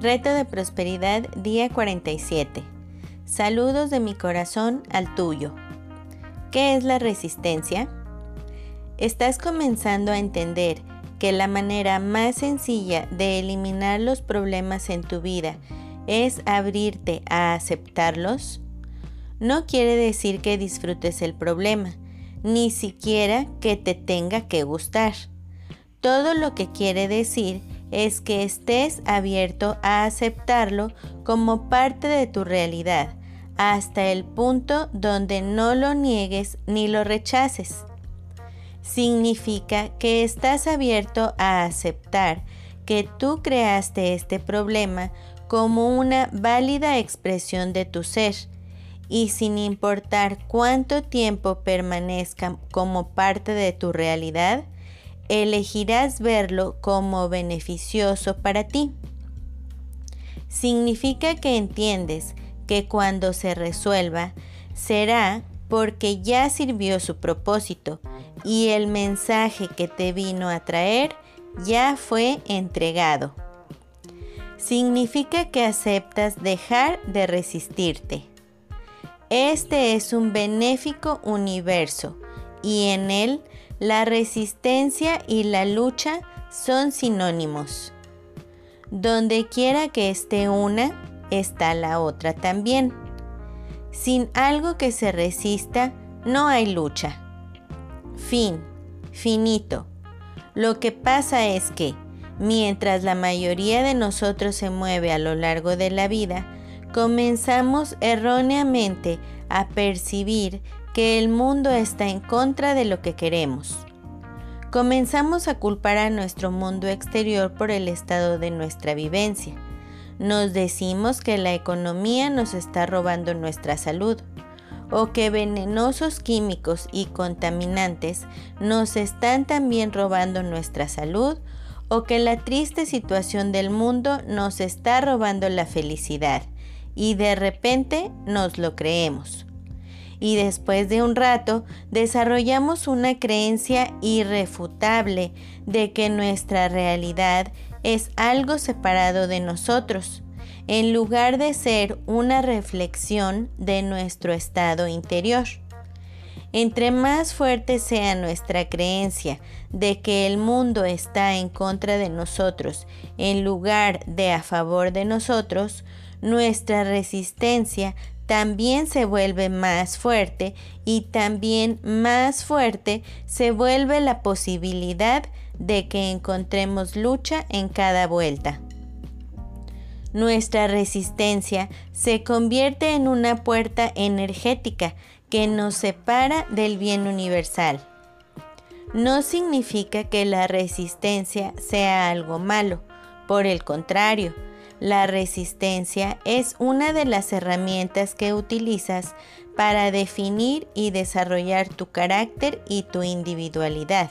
Reto de Prosperidad, día 47. Saludos de mi corazón al tuyo. ¿Qué es la resistencia? Estás comenzando a entender que la manera más sencilla de eliminar los problemas en tu vida es abrirte a aceptarlos. No quiere decir que disfrutes el problema, ni siquiera que te tenga que gustar. Todo lo que quiere decir es que estés abierto a aceptarlo como parte de tu realidad, hasta el punto donde no lo niegues ni lo rechaces. Significa que estás abierto a aceptar que tú creaste este problema como una válida expresión de tu ser y sin importar cuánto tiempo permanezca como parte de tu realidad, elegirás verlo como beneficioso para ti. Significa que entiendes que cuando se resuelva será porque ya sirvió su propósito y el mensaje que te vino a traer ya fue entregado. Significa que aceptas dejar de resistirte. Este es un benéfico universo y en él la resistencia y la lucha son sinónimos. Donde quiera que esté una, está la otra también. Sin algo que se resista, no hay lucha. Fin, finito. Lo que pasa es que, mientras la mayoría de nosotros se mueve a lo largo de la vida, comenzamos erróneamente a percibir que el mundo está en contra de lo que queremos. Comenzamos a culpar a nuestro mundo exterior por el estado de nuestra vivencia. Nos decimos que la economía nos está robando nuestra salud o que venenosos químicos y contaminantes nos están también robando nuestra salud o que la triste situación del mundo nos está robando la felicidad y de repente nos lo creemos y después de un rato desarrollamos una creencia irrefutable de que nuestra realidad es algo separado de nosotros, en lugar de ser una reflexión de nuestro estado interior. Entre más fuerte sea nuestra creencia de que el mundo está en contra de nosotros en lugar de a favor de nosotros, nuestra resistencia también se vuelve más fuerte y también más fuerte se vuelve la posibilidad de que encontremos lucha en cada vuelta. Nuestra resistencia se convierte en una puerta energética que nos separa del bien universal. No significa que la resistencia sea algo malo, por el contrario, la resistencia es una de las herramientas que utilizas para definir y desarrollar tu carácter y tu individualidad.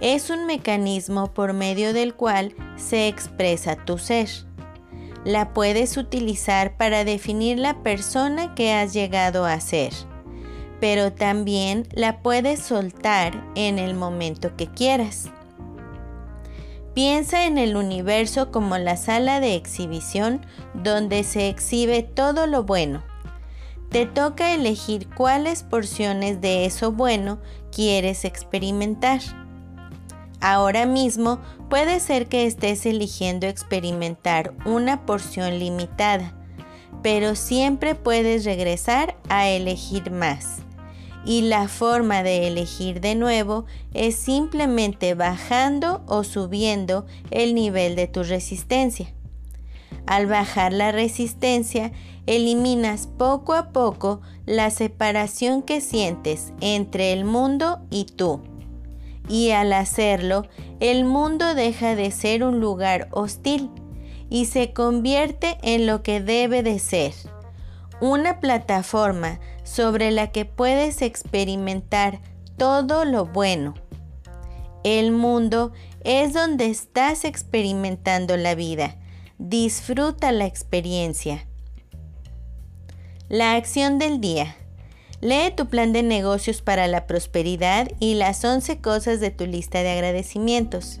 Es un mecanismo por medio del cual se expresa tu ser. La puedes utilizar para definir la persona que has llegado a ser, pero también la puedes soltar en el momento que quieras. Piensa en el universo como la sala de exhibición donde se exhibe todo lo bueno. Te toca elegir cuáles porciones de eso bueno quieres experimentar. Ahora mismo puede ser que estés eligiendo experimentar una porción limitada, pero siempre puedes regresar a elegir más y la forma de elegir de nuevo es simplemente bajando o subiendo el nivel de tu resistencia. Al bajar la resistencia, eliminas poco a poco la separación que sientes entre el mundo y tú. Y al hacerlo, el mundo deja de ser un lugar hostil y se convierte en lo que debe de ser, una plataforma sobre la que puedes experimentar todo lo bueno. El mundo es donde estás experimentando la vida. Disfruta la experiencia. La acción del día. Lee tu plan de negocios para la prosperidad y las 11 cosas de tu lista de agradecimientos.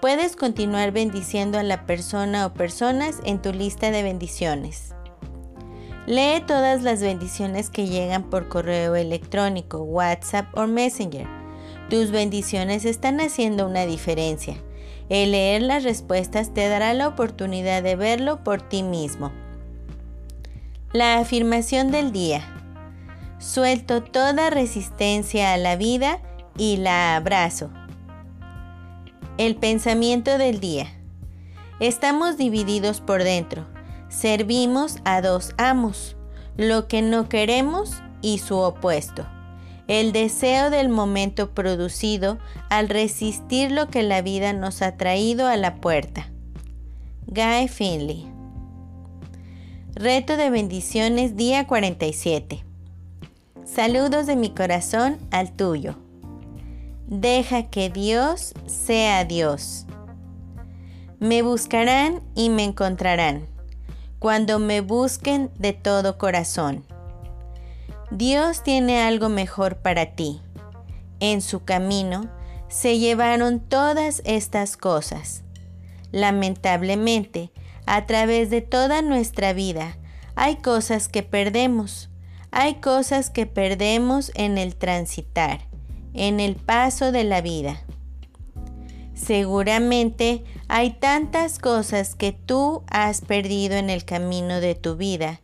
Puedes continuar bendiciendo a la persona o personas en tu lista de bendiciones. Lee todas las bendiciones que llegan por correo electrónico, WhatsApp o Messenger. Tus bendiciones están haciendo una diferencia. El leer las respuestas te dará la oportunidad de verlo por ti mismo. La afirmación del día. Suelto toda resistencia a la vida y la abrazo. El pensamiento del día. Estamos divididos por dentro. Servimos a dos amos, lo que no queremos y su opuesto. El deseo del momento producido al resistir lo que la vida nos ha traído a la puerta. Guy Finley. Reto de bendiciones día 47. Saludos de mi corazón al tuyo. Deja que Dios sea Dios. Me buscarán y me encontrarán cuando me busquen de todo corazón. Dios tiene algo mejor para ti. En su camino se llevaron todas estas cosas. Lamentablemente, a través de toda nuestra vida hay cosas que perdemos. Hay cosas que perdemos en el transitar en el paso de la vida. Seguramente hay tantas cosas que tú has perdido en el camino de tu vida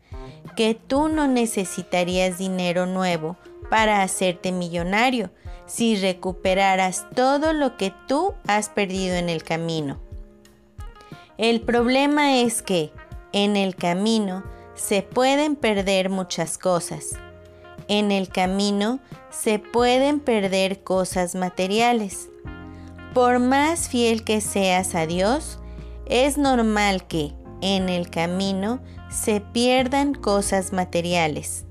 que tú no necesitarías dinero nuevo para hacerte millonario si recuperaras todo lo que tú has perdido en el camino. El problema es que en el camino se pueden perder muchas cosas en el camino se pueden perder cosas materiales. Por más fiel que seas a Dios, es normal que en el camino se pierdan cosas materiales.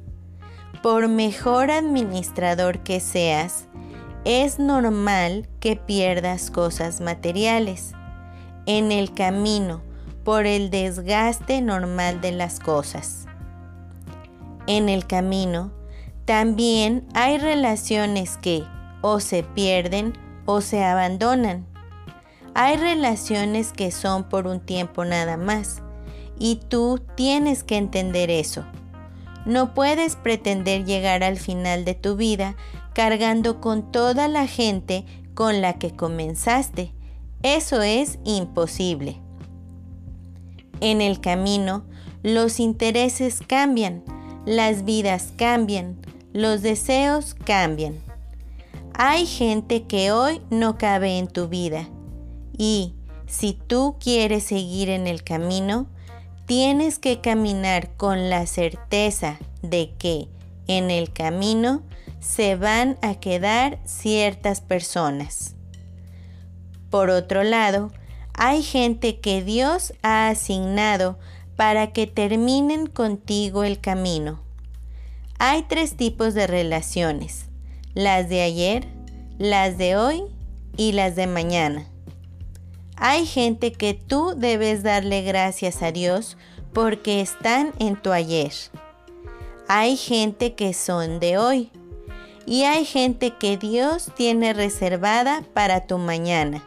Por mejor administrador que seas, es normal que pierdas cosas materiales. En el camino, por el desgaste normal de las cosas. En el camino, también hay relaciones que o se pierden o se abandonan. Hay relaciones que son por un tiempo nada más y tú tienes que entender eso. No puedes pretender llegar al final de tu vida cargando con toda la gente con la que comenzaste. Eso es imposible. En el camino, los intereses cambian, las vidas cambian, los deseos cambian. Hay gente que hoy no cabe en tu vida y si tú quieres seguir en el camino, tienes que caminar con la certeza de que en el camino se van a quedar ciertas personas. Por otro lado, hay gente que Dios ha asignado para que terminen contigo el camino. Hay tres tipos de relaciones, las de ayer, las de hoy y las de mañana. Hay gente que tú debes darle gracias a Dios porque están en tu ayer. Hay gente que son de hoy. Y hay gente que Dios tiene reservada para tu mañana.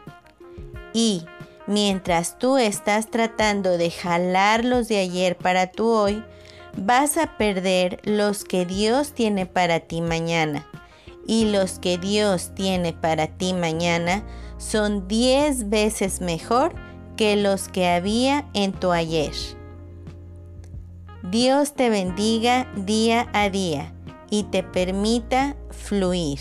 Y mientras tú estás tratando de jalar los de ayer para tu hoy, vas a perder los que Dios tiene para ti mañana. Y los que Dios tiene para ti mañana son diez veces mejor que los que había en tu ayer. Dios te bendiga día a día y te permita fluir.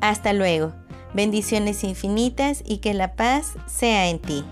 Hasta luego. Bendiciones infinitas y que la paz sea en ti.